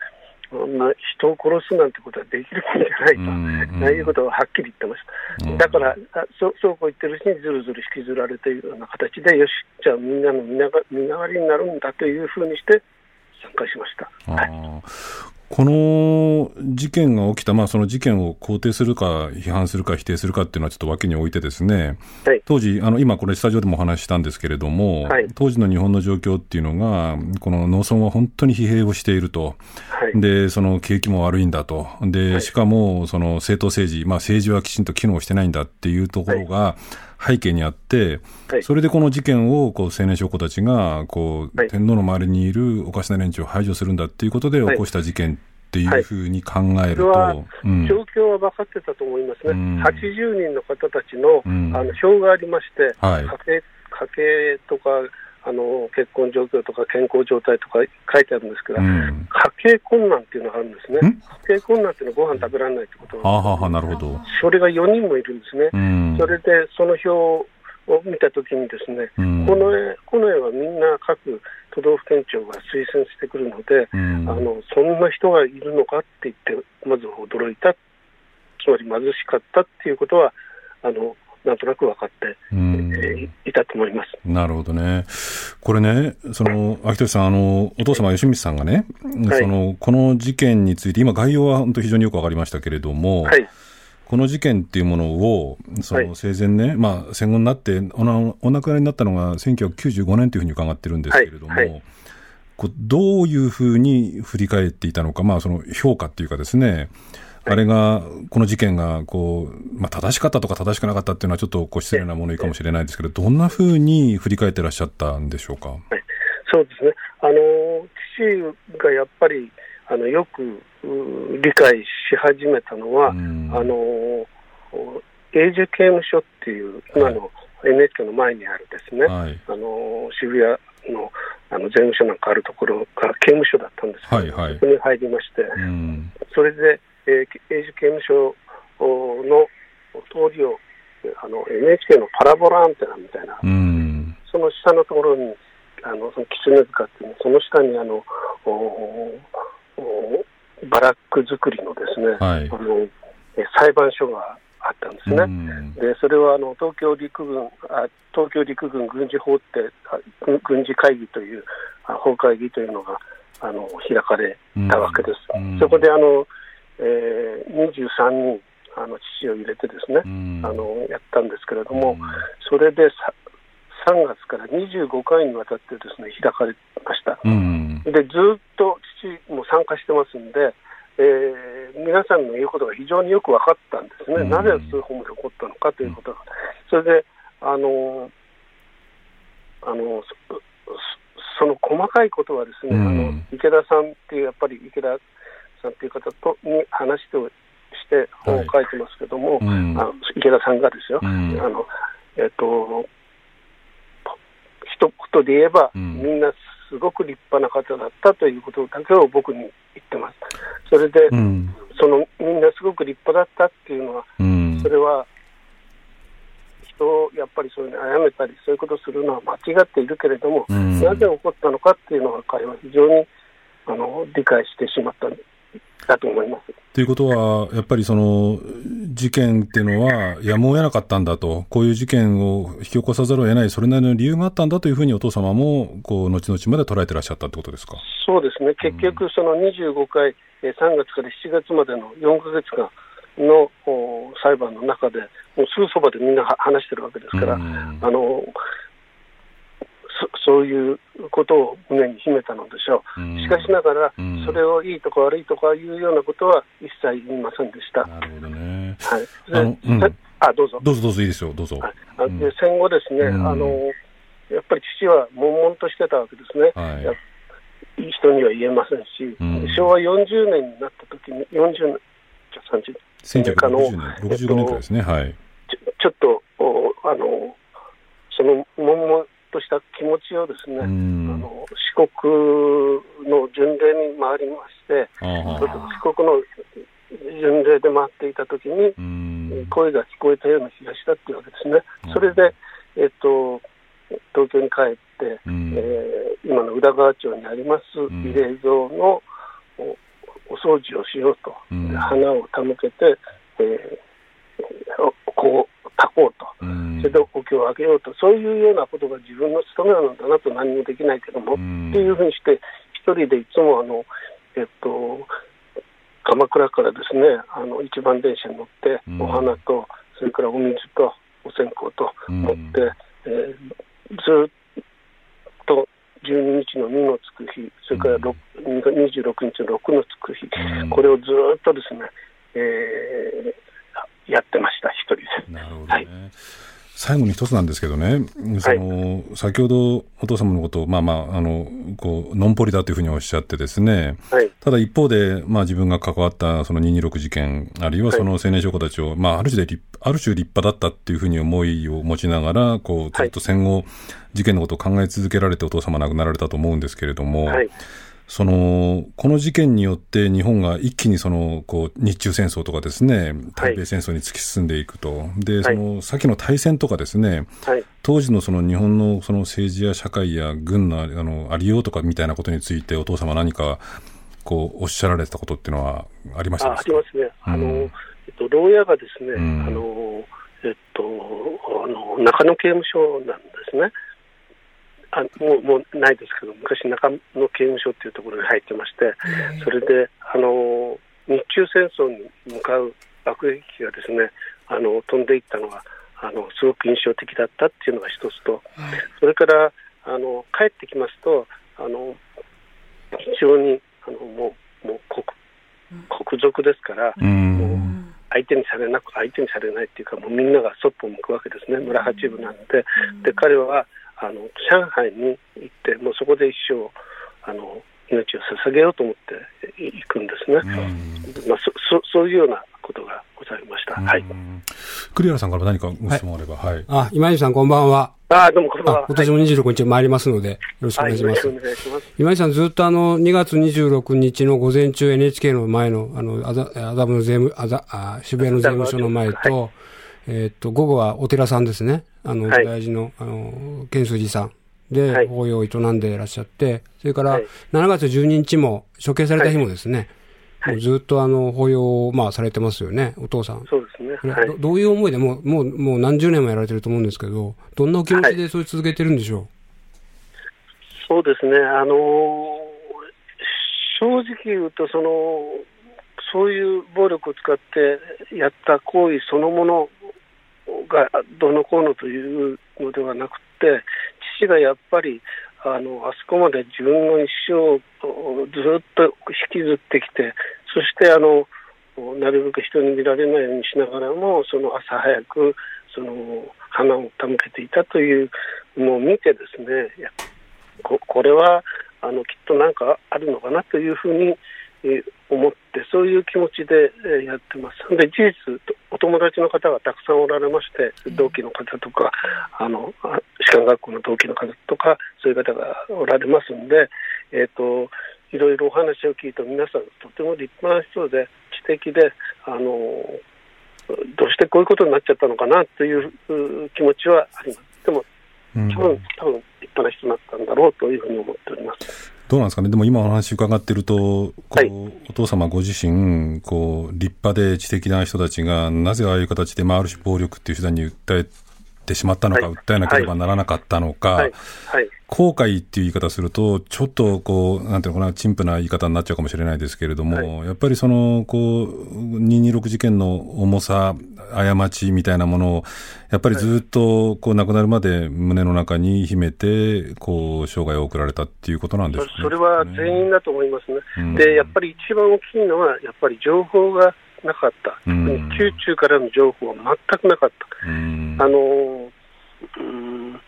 まあ、人を殺すなんてことはできるもんじゃないと、うんうん、いうことをはっきり言ってました。うん、だからそ、そうこう言ってるうちにずるずる引きずられているような形で、よし、じゃあみんなの身代わりになるんだというふうにして参加しました。はいこの事件が起きた、まあ、その事件を肯定するか、批判するか、否定するかっていうのはちょっと脇に置いてですね、はい、当時、あの今、これ、スタジオでもお話ししたんですけれども、はい、当時の日本の状況っていうのが、この農村は本当に疲弊をしていると、はい、でその景気も悪いんだと、でしかもその政党政治、まあ、政治はきちんと機能してないんだっていうところが、背景にあって、それでこの事件をこう青年将校たちがこう、天皇の周りにいるおかしな連中を排除するんだっていうことで起こした事件っていうふうに考えると、はうん、状況は分かってたと思いますね、うん、80人の方たちの,、あの表がありまして、はい、家計家計とかあの結婚状況とか健康状態とか書いてあるんですけど、うん、家計困難っていうのがあるんですね、家計困難っていうのはご飯食べられないってことは、ははなるほど。それが4人もいるんですね、うん、それでその表を見たときに、ですね、うん、この絵この絵はみんな各都道府県庁が推薦してくるので、うん、あのそんな人がいるのかって言って、まず驚いた、つまり貧しかったっていうことは、あのなんとなく分かって、いたと思います。なるほどね、これね、その秋俊さん、あのお父様、吉光さんがね、はい、そのこの事件について、今、概要は本当、非常によく分かりましたけれども、はい、この事件っていうものを、その生前ね、はい、まあ、戦後になってお、お亡くなりになったのが1995年というふうに伺ってるんですけれども、はい。はい、こうどういうふうに振り返っていたのか、まあ、その評価っていうかですね、あれが、この事件がこう、まあ、正しかったとか正しくなかったっていうのは、ちょっとこう失礼なものかもしれないですけど、どんなふうに振り返ってらっしゃったんでしょうか？そうですね。あの父がやっぱりあのよく理解し始めたのは、あの永住刑務所っていう今の NHK の前にあるですね、はい、あの渋谷のあの税務署なんかあるところが刑務所だったんですけど、はいはい、そこに入りまして、それで、えー、永住刑務所の通りをあの NHK のパラボラアンテナみたいな、その下のところにあのその狐塚っていうその下にあのバラック作りのですね、はい、あの裁判所があったんですね、でそれはあの東京陸軍あ東京陸軍軍事法って軍事会議という法会議というのがあの開かれたわけです。そこであの、えー、23人あの父を入れてですね、あのやったんですけれども、それで3月から25回にわたってですね開かれました。でずっと父も参加してますんで、えー、皆さんの言うことが非常によく分かったんですね、なぜ通報まで起こったのかということが、それで、あのあのその細かいことはですね、あの池田さんっていう、やっぱり池田さんっていう方とに話してして本を書いてますけども、はい。うん、あの池田さんがですよ、うん、あのえっ、と一言で言えば、うん、みんなすごく立派な方だったということだけを僕に言ってます。それで、うん、そのみんなすごく立派だったっていうのは、うん、それは人をやっぱりそういうに殺めたり、そういうことをするのは間違っているけれども、うん、なぜ起こったのかっていうのは、彼は非常にあの理解してしまっただと思います。ということは、やっぱりその事件っていうのは、やむを得なかったんだと、こういう事件を引き起こさざるを得ない、それなりの理由があったんだというふうにお父様も、こう後々まで捉えてらっしゃったってことですか？そうですね、結局、その25回、うん、3月から7月までの4か月間の裁判の中で、もうすぐそばでみんな話してるわけですから、うん、あのそういうことを胸に秘めたのでしょう、しかしながら、それをいいとか悪いとかいうようなことは一切言いませんでした。なるほどね。はい。あ、あどうぞ。どうぞどうぞいいですよ、どうぞ。はい、で戦後ですね、あの、やっぱり父は悶々としてたわけですね。はい、いい人には言えませんし、昭和40年になった時に、40年、じゃ30年。1960年、65年くらいですね、はい。ちょちょっと、おあの、その悶々とした気持ちをですね、あの四国の巡礼に回りまして、四国の巡礼で回っていたときに、声が聞こえたような気がしたっていうわけですね。それで、えっと、東京に帰って、うん、えー、今の宇田川町にあります慰霊像のおお掃除をしようと、うん、花を手向けて、えー、こう、炊こうと、うん、それでお経をあげようと、そういうようなことが自分の務めなんだなと。何もできないけども、っていうふうにして、一人でいつもあの、えっと、鎌倉からですね、あの一番電車に乗って、お花と、それからお水とお線香と持って、えー、ずっと12日の2のつく日、それから26日の6のつく日、これをずっとですね、えー、やってました、一人で。なるほどね、はい。最後に一つなんですけどね、その、はい、先ほどお父様のことを、まあまあ、あの、こう、のんぽりだというふうにおっしゃってですね、はい、ただ一方で、まあ自分が関わったその226事件、あるいはその青年証拠たちを、まあある種である種立派だったっていうふうに思いを持ちながら、こう、ずっと戦後、事件のことを考え続けられてお父様亡くなられたと思うんですけれども、はいその、この事件によって日本が一気にその、こう、日中戦争とかですね、太平戦争に突き進んでいくと。はい、で、その、先の大戦とかですね、はい、当時のその日本のその政治や社会や軍のあのありようとかみたいなことについてお父様何か、こう、おっしゃられたことっていうのはありましたあありますね。あの、えっと、牢屋がですね、うん、あの、えっと、あの、中野刑務所なんですね。あもうもうないですけど、昔、中野刑務所っていうところに入ってまして、それであの日中戦争に向かう爆撃機がですねあの飛んでいったのがあのすごく印象的だったっていうのが一つと、それからあの帰ってきますと、あの非常にあのもうもう国国賊ですから、もう相手にされなく相手にされないっていうか、もうみんながそっぽ向くわけですね、村八部なんで、で彼はあの上海に行って、もうそこで一生あの命を捧げようと思っていくんですね、まあ、そそそういうようなことがございました、はい、栗原さんから何かご質問あれば、はい、はい、あ今井さん、こんばんは。あどうもこんばんは。今年も26日参りますので、よろしくお願いします。はい、ます。今井さん、ずっとあの、2月26日の午前中 NHK の前の、あの、麻布の税務、あざあ渋谷の税務署の前と、はいえっと、午後はお寺さんですね。あの、大事の、あの、建水寺さん。で、法要を営んでいらっしゃって、それから、7月12日も、処刑された日もですね、もうずっとあの、法要を、まあ、されてますよね、お父さん。そうですね。どどういう思いでもう、もう、もう何十年もやられてると思うんですけど、どんなお気持ちでそれ続けてるんでしょう、そうですね。あの正直言うと、その、そういう暴力を使ってやった行為そのものがどうのこうのというのではなくて、父がやっぱりあのあそこまで自分の一生をずっと引きずってきて、そしてあのなるべく人に見られないようにしながらも、その朝早くその花を手向けていたというのを見てですね、ここれはあのきっと何かあるのかなというふうに思って、そういう気持ちでやってます。で、事実、お友達の方がたくさんおられまして、同期の方とか、あの、士官学校の同期の方とか、そういう方がおられますんで、えっ、ー、と、いろいろお話を聞いて皆さんとても立派な人で、知的で、あの、どうしてこういうことになっちゃったのかなという気持ちはあります。でも、多分、多分立派な人になったんだろうというふうに思っております。どうなんですかね、でも今お話伺ってると、こう、はい、お父様ご自身、こう、立派で知的な人たちが、なぜああいう形で、まあ、ある種暴力っていう手段に訴えてしまったのか、はい、訴えなければならなかったのか、はい。はい、後悔っていう言い方すると、ちょっとこう、なんていうのかな、陳腐な言い方になっちゃうかもしれないですけれども、はい、やっぱりその、こう、226事件の重さ、過ちみたいなものを、やっぱりずっと、こう、亡くなるまで胸の中に秘めて、こう、生涯を送られたっていうことなんですか、ね、それは全員だと思いますね。うん、で、やっぱり一番大きいのは、やっぱり情報がなかった。うん、宮中からの情報は全くなかった。うん、あの、うん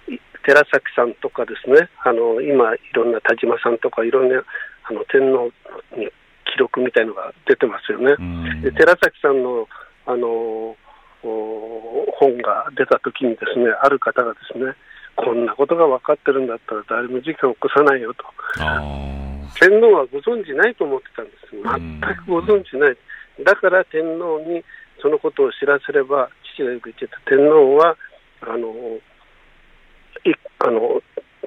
寺崎さんとかですね、あの今、いろんな田島さんとか、いろんなあの天皇に記録みたいのが出てますよね。で寺崎さんのあの本が出たときにですね、ある方がですね、こんなことが分かってるんだったら誰も事件を起こさないよと。天皇はご存じないと思ってたんです。全くご存じない。だから天皇にそのことを知らせれば、父がよく言ってた天皇は、あの、いあの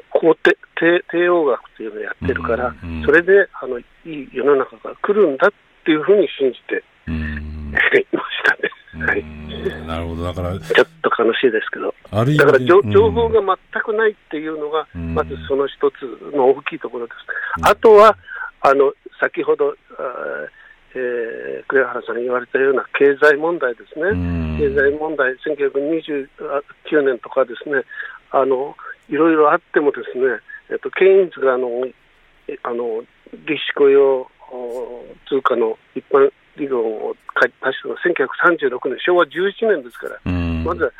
皇帝帝帝王学というのをやってるから、うんうん、それであのいい世の中が来るんだっていうふうに信じて、うん、いましたね。はい、なるほど、だから。ちょっと悲しいですけど。だから情報が全くないっていうのが、まずその一つの大きいところです。あとは、あの、先ほど、えー、栗原さん言われたような経済問題ですね、経済問題、1929年とかですね、あのいろいろあってもですね、えっと、ケインズがあのあの利子雇用通貨の一般理論を出したのは1936年、昭和11年ですから、まずは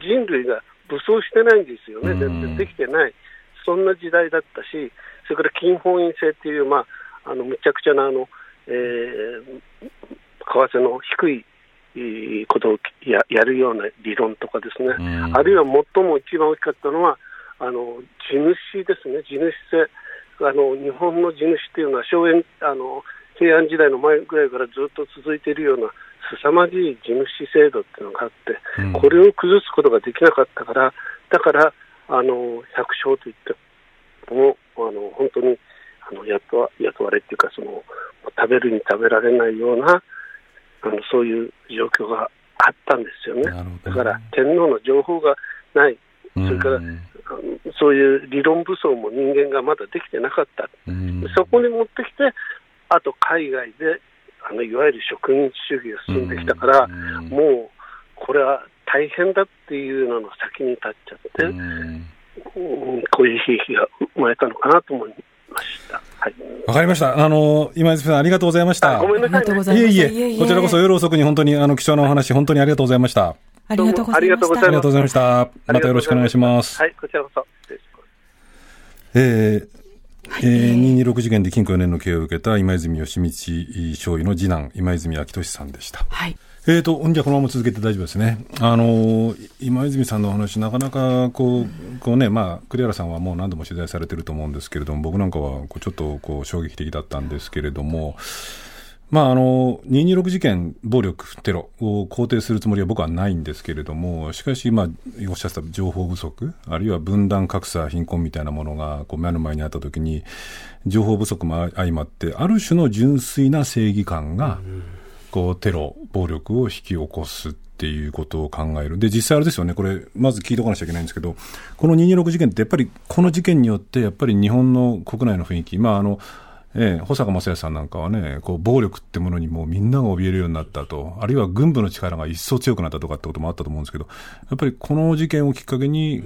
人類が武装してないんですよね、全然できてない、そんな時代だったし、それから金本位制っていう、まあ、あのむちゃくちゃなあの、えー、為替の低いことをややるような理論とかですね、あるいは最も一番大きかったのは、あの地主ですね、地主制、あの日本の地主っていうのは荘園あの平安時代の前ぐらいからずっと続いているような凄まじい地主制度っていうのがあって、うん、これを崩すことができなかったから、だからあの百姓といってもあの本当にあの雇わ雇われっていうかその食べるに食べられないようなあのそういう状況があったんですよね。だから天皇の情報がない、それから、うんそういう理論武装も人間がまだできてなかった、そこに持ってきて、あと海外であのいわゆる植民地主義が進んできたから、もうこれは大変だっていうのの先に立っちゃって、うん、こういう悲劇が生まれたのかなと思いました。はい。わかりました。あの、今泉さんありがとうございました。ごめんなさい、ね。いえいえ、こちらこそ夜遅くに本当にあの貴重なお話、本当にありがとうございました。ありがとうございました。ありがとうございました。またよろしくお願いします。はい、こちらこそ。えー、えー、226事件で禁錮4年の刑を受けた今泉義道少尉の次男、今泉明俊さんでした。はい。えーと、じゃあこのまま続けて大丈夫ですね。あの今泉さんのお話、なかなかこう、こうね、まあ、栗原さんはもう何度も取材されてると思うんですけれども、僕なんかはこうちょっとこう衝撃的だったんですけれども、まあ、あの、226事件、暴力、テロを肯定するつもりは僕はないんですけれども、しかし、まあ、おっしゃった情報不足、あるいは分断、格差、貧困みたいなものが、こう、目の前にあったときに、情報不足も相まって、ある種の純粋な正義感が、こう、テロ、暴力を引き起こすっていうことを考える。で、実際あれですよね、これ、まず聞いておかなきゃいけないんですけど、この226事件って、やっぱり、この事件によって、やっぱり日本の国内の雰囲気、まあ、あの、ええ、保坂正也さんなんかはね、こう暴力ってものにもうみんなが怯えるようになったと、あるいは軍部の力が一層強くなったとかってこともあったと思うんですけど、やっぱりこの事件をきっかけに、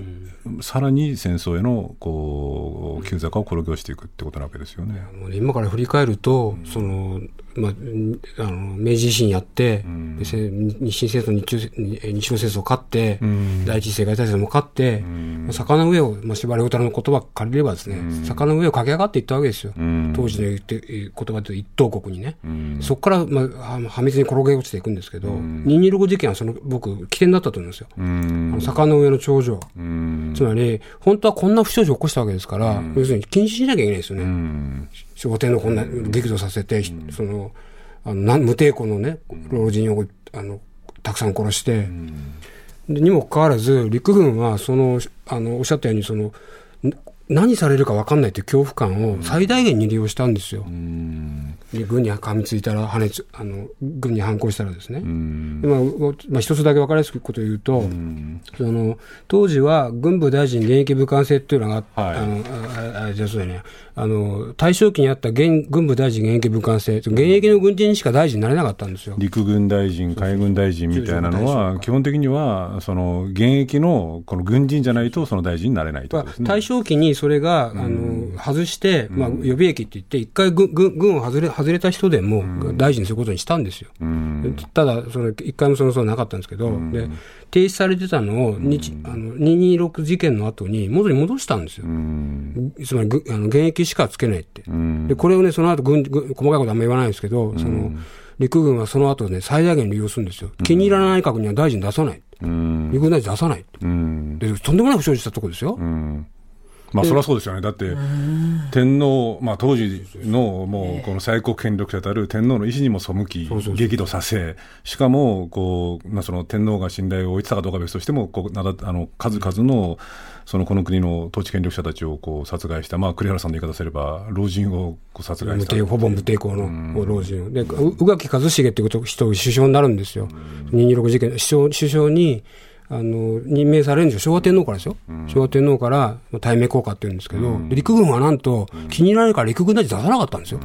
さらに戦争へのこう急坂を転げ落ちていくってことなわけですよね。今から振り返ると、そのまあ、あの明治維新やって、うん、日清戦争日中、日露戦争勝って、うん、第一次世界大戦も勝って、うん、坂の上を、まあ、司馬遼太郎の言葉借りればですね、うん、坂の上を駆け上がっていったわけですよ。当時の言って言葉で一等国にね。そこから、まあ、破滅に転げ落ちていくんですけど、うん、226事件はその僕、起点だったと思うんですよ。あの坂の上の頂上。つまり、本当はこんな不祥事を起こしたわけですから、要するに禁止しなきゃいけないですよね。商店のこんな激怒させて、うん、その、あの無抵抗のね、老人をあのたくさん殺して、にもかかわらず、陸軍はそのあのおっしゃったようにその、何されるか分かんないという恐怖感を最大限に利用したんですよ。で軍に噛みついたら、跳ねつあの軍に反抗したらですね。まあ、まあ、一つだけ分かりやすくことを言うと、その当時は軍部大臣現役武官制っていうのがあ,、はい、あのああじゃそうだね、あの大正期にあった現軍部大臣現役武官制、現役の軍人しか大臣になれなかったんですよ。陸軍大臣、海軍大臣みたいなのは、基本的にはその現役のこの軍人じゃないと、その大臣になれないと、ね、大正期にそれが、あの外して、まあ、予備役って言って、一回軍軍を外れ外れた人でも大臣にすることにしたんですよ。ただ、その一回もそのそうなかったんですけど、で停止されてたのを日、あの226事件の後に元に戻したんですよ。つまりあの現役しかつけないって。で、これをね、その後軍、細かいことあんま言わないんですけど、その、陸軍はその後ね、最大限利用するんですよ。気に入らない内閣には大臣出さない。陸軍大臣出さない。で、とんでもない不祥事したところですよ。まあ、そりゃそうですよね。だって、天皇、まあ、当時の、もう、この最高権力者たる天皇の意思にも背き、激怒させ、しかも、こう、まあ、その天皇が信頼を置いてたかどうか別としても、こう、なだ、あの、数々の、そのこの国の統治権力者たちをこう殺害した、まあ、栗原さんの言い方すれば、老人をこう殺害した。ほぼ無抵抗の老人。を、で宇垣一茂っていう人、首相になるんですよ、226事件、首相首相にあの任命されるんですよ、昭和天皇からですよ、うん、昭和天皇から対名効果って言うんですけど、うん、陸軍はなんと、気に入られるから陸軍大臣出さなかったんですよ。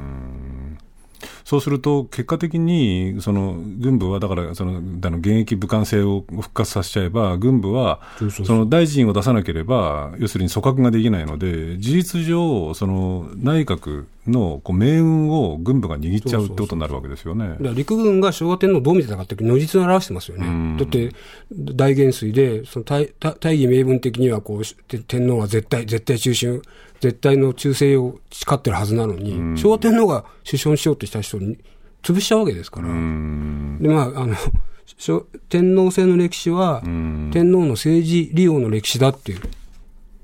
そうすると、結果的に、その、軍部は、だから、その、あの、現役武官制を復活させちゃえば、軍部は、その、大臣を出さなければ、要するに組閣ができないので、事実上、その、内閣のこう命運を軍部が握っちゃうってことになるわけですよね。陸軍が昭和天皇をどう見てたかって如実に表してますよね。だって、大元帥で、その大大義名分的にはこう、天皇は絶対、絶対中心、絶対の忠誠を誓ってるはずなのに、昭和天皇が首相にしようとした人に潰しちゃうわけですから。で、まあ、あの、天皇制の歴史は、天皇の政治利用の歴史だっていう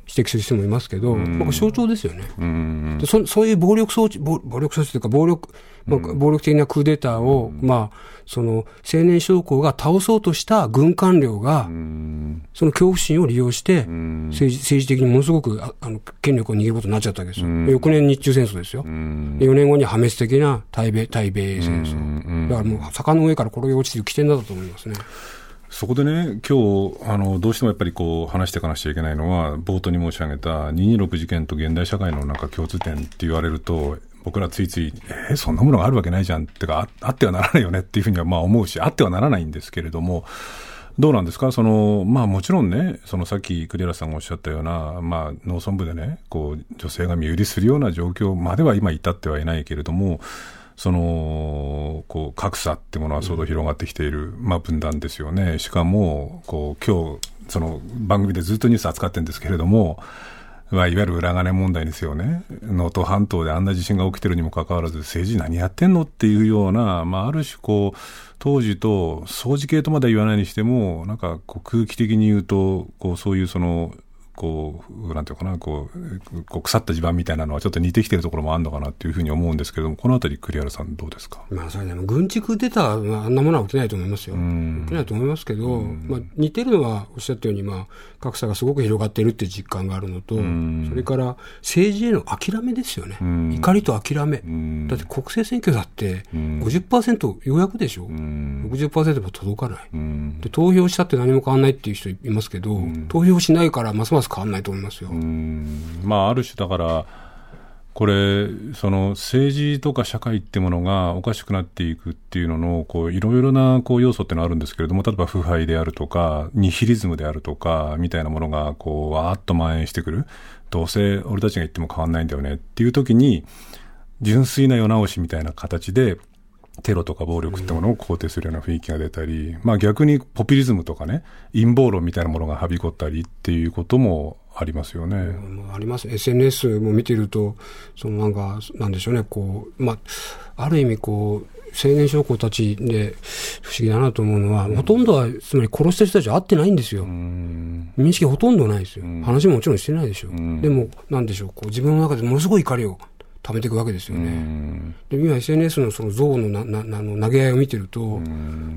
指摘する人もいますけど、僕象徴ですよね。でそそういう暴力装置、暴力装置というか暴力、まあ、暴力的なクーデターを、まあ、その青年将校が倒そうとした軍官僚が、その恐怖心を利用して、政治政治的にものすごくあの権力を握ることになっちゃったわけですよ。翌年日中戦争ですよ。4年後に破滅的な対米、対米戦争。だからもう坂の上から転げ落ちている起点だったと思いますね。そこでね、今日あのどうしてもやっぱりこう話していかなくちゃいけないのは、冒頭に申し上げた226事件と現代社会のなんか共通点って言われると、僕らついつい、えー、そんなものがあるわけないじゃん。ってかあ、あってはならないよねっていうふうにはまあ思うし、あってはならないんですけれども、どうなんですか？その、まあもちろんね、そのさっき栗原さんがおっしゃったような、まあ農村部でね、こう女性が身売りするような状況までは今至ってはいないけれども、そのこう格差ってものは相当広がってきている、まあ、分断ですよね、しかもこう今日その番組でずっとニュース扱ってるんですけれども、まあ、いわゆる裏金問題ですよね、能登半島であんな地震が起きてるにもかかわらず、政治何やってんのっていうような、まあ、ある種こう、当時と、掃除系とまでは言わないにしても、なんかこう空気的に言うと、こうそういうそのこう、なんていうかな、こう、こう腐った地盤みたいなのはちょっと似てきてるところもあるのかなっていうふうに思うんですけれども、このあたり、栗原さん、どうですか？まあ、それね、軍畜出た、まあ、あんなものは起きないと思いますよ。起きないと思いますけど、まあ、似てるのは、おっしゃったように、まあ、格差がすごく広がっているっていう実感があるのと、それから政治への諦めですよね。怒りと諦め。だって国政選挙だって50%ようやくでしょ。60%も届かない。で、投票したって何も変わらないっていう人いますけど、投票しないからますます変わらないと思いますよ。まあ、ある種だから、これ、その政治とか社会ってものがおかしくなっていくっていうのの、こう、いろいろなこう要素ってのはあるんですけれども、例えば腐敗であるとか、ニヒリズムであるとか、みたいなものが、こう、わーっと蔓延してくる。どうせ俺たちが言っても変わんないんだよねっていう時に、純粋な世直しみたいな形で、テロとか暴力ってものを肯定するような雰囲気が出たり、まあ逆にポピュリズムとかね、陰謀論みたいなものがはびこったりっていうこともありますよね。うん、あります。SNS も見てると、そのなんか、なんでしょうね、こう、まあ、ある意味こう、青年将校たちで不思議だなと思うのは、うん、ほとんどは、つまり殺した人たちは会ってないんですよ。うん、認識ほとんどないですよ。話ももちろんしてないでしょ。でも、なんでしょう、こう自分の中でものすごい怒りを貯めていくわけですよね。で今 SNS のその像のななの投げ合いを見てると、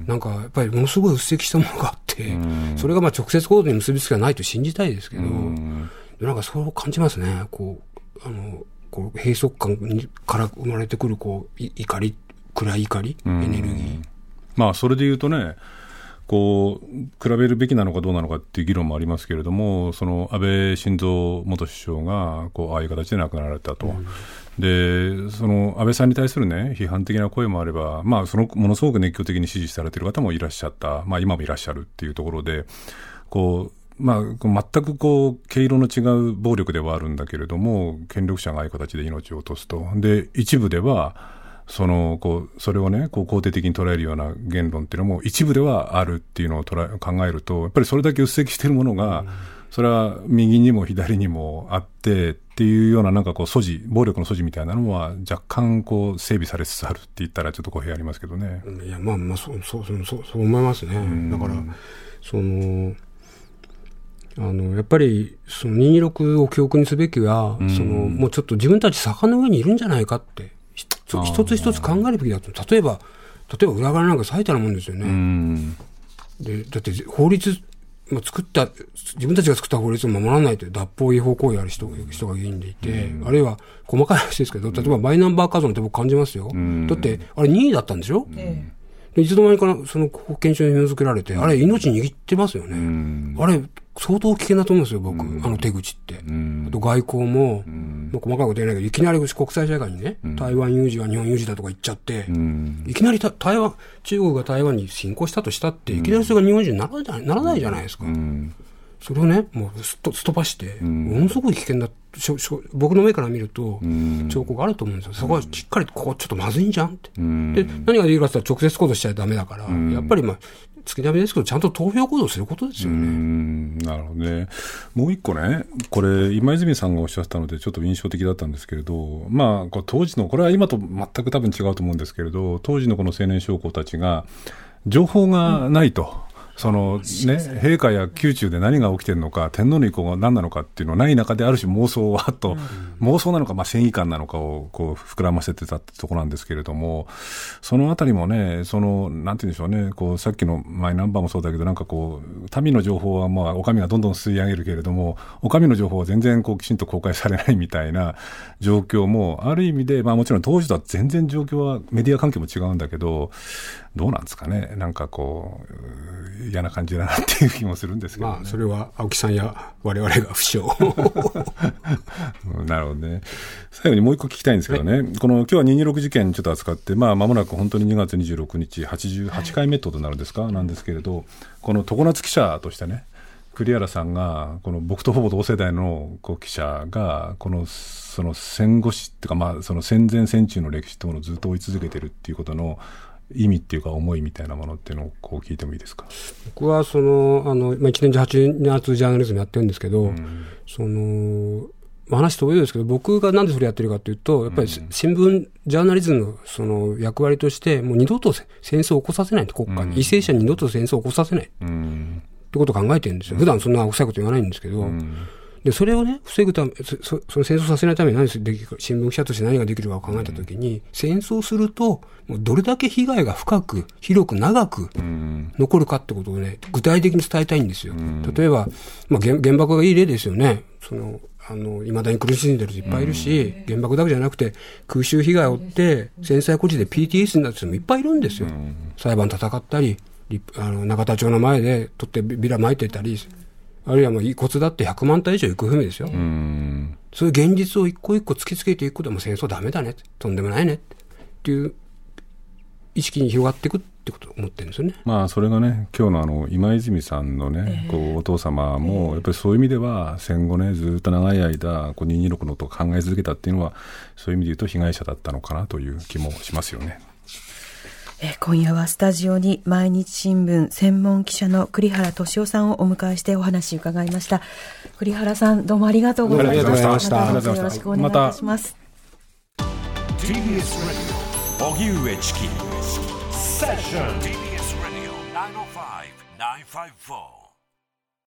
なんかやっぱりものすごい鬱積したものがあって、それがまあ直接行動に結びつきはないと信じたいですけど、なんかそう感じますね。こう、あの、こう閉塞感から生まれてくるこう怒り、暗い怒り、エネルギー。まあそれで言うとね、こう比べるべきなのかどうなのかっていう議論もありますけれども、その安倍晋三元首相がこうああいう形で亡くなられたと、うん、でその安倍さんに対する、ね、批判的な声もあれば、まあ、そのものすごく熱狂的に支持されている方もいらっしゃった、まあ、今もいらっしゃるっていうところで、こうまあ、全くこう毛色の違う暴力ではあるんだけれども、権力者がああいう形で命を落とすと。で一部ではそのこうそれをねこう肯定的に捉えるような言論っていうのも一部ではあるっていうのを捉え考えるとやっぱりそれだけ鬱積しているものが、それは右にも左にもあってっていうようななんかこう素地暴力の素地みたいなのは若干こう整備されつつあるって言ったらちょっと語弊ありますけどね。いやまあまあそうそうそうそう思いますね。だからそのあの、やっぱり、その226を記憶にすべきは、うん、その、もうちょっと自分たち坂の上にいるんじゃないかって、一つ一つ考えるべきだと。例えば、例えば裏側なんか最たるもんですよね。うん、で、だって法律、まあ、作った、自分たちが作った法律を守らないという脱法違法行為ある人人が議員でいて、うん、あるいは細かい話ですけど、例えばマイナンバーカードって僕感じますよ。だって、あれ任意だったんでしょ、うん。いつの間にかその保険証に紐付けられて、あれ命握ってますよね。あれ、相当危険だと思うんですよ、僕、あの手口って。あと外交も、もう細かいこと言えないけど、いきなり国際社会にね、台湾有事は日本有事だとか言っちゃって、いきなり台湾、中国が台湾に侵攻したとしたって、いきなりそれが日本人にならないならないじゃないですか。それをね、もうすっとすっ飛ばして、ものすごい危険だしょしょ僕の目から見ると、兆候があると思うんですよ。そこはしっかりと、ここちょっとまずいんじゃんって。で、何ができるかって言ったら直接行動しちゃダメだから、やっぱりまあ、月並みですけど、ちゃんと投票行動することですよね。なるほどね。もう一個ね、これ、今泉さんがおっしゃったので、ちょっと印象的だったんですけれど、まあ、当時の、これは今と全く多分違うと思うんですけれど、当時のこの青年将校たちが、情報がないと。そのね、陛下や宮中で何が起きてるのか、天皇の意向が何なのかっていうのはない中で、ある種妄想はと、うん、妄想なのか、まあ、正義感なのかをこう膨らませてたってところなんですけれども、そのあたりもね、その、なんて言うんでしょうね、こう、さっきのマイナンバーもそうだけど、なんかこう、民の情報はまあ、お上がどんどん吸い上げるけれども、お上の情報は全然こう、きちんと公開されないみたいな状況も、ある意味で、まあもちろん当時とは全然状況は、メディア関係も違うんだけど、どうなんですかね、なんかこう、嫌な感じだなっていう気もするんですけど、ね、まあ、それは青木さんやわれが不詳。なるほどね。最後にもう一個聞きたいんですけどね、はい、この今日は226事件ちょっと扱って、まあ、間もなく本当に2月26日、88回目となるんですか、はい、なんですけれど、この常夏記者としてね、栗原さんが、この僕とほぼ同世代のこう記者が、このその戦後史っていうか、まあ、その戦前戦中の歴史というものをずっと追い続けてるっていうことの意味っていうか思いみたいなものっていうのをこう聞いてもいいですか？僕はそのあの、まあ、1年中8月ジャーナリズムやってるんですけど、うん、その話遠いですけど、僕がなんでそれやってるかというと、やっぱり新聞、ジャーナリズムのその役割として、もう二度と戦争を起こさせないと、国家に。為政者に二度と戦争を起こさせない。ってことを考えてるんですよ。普段そんな臭いこと言わないんですけど、で、それをね、防ぐため、そその戦争させないために何できるか、新聞記者として何ができるかを考えたときに、うん、戦争すると、もうどれだけ被害が深く、広く、長く残るかってことをね、具体的に伝えたいんですよ。うん、例えば、まあ原、原爆がいい例ですよね。その、あの、未だに苦しんでる人いっぱいいるし、うん、原爆だけじゃなくて、空襲被害を負って、戦災孤児で PTS になってる人もいっぱいいるんですよ。裁判戦ったり、あの、中田町の前で取ってビラ巻いてたり、あるいはもう遺骨だって100万体以上行く不明ですよ。そういう現実を一個一個突きつけていくことも戦争ダメだね。とんでもないね。っていう意識に広がっていくってことを思ってるんですよね。まあそれがね、今日のあの今泉さんのね、えー、こうお父様も、やっぱりそういう意味では、戦後ね、ずっと長い間、こう226のことを考え続けたっていうのは、そういう意味で言うと被害者だったのかなという気もしますよね。え今夜はスタジオに毎日新聞専門記者の栗原敏夫さんをお迎えしてお話伺いました。栗原さんどうもありがとうございました。ありがとうございました。よろしくお願いいたします、ま、荻上チキ。セッション TBS ラジオ905-954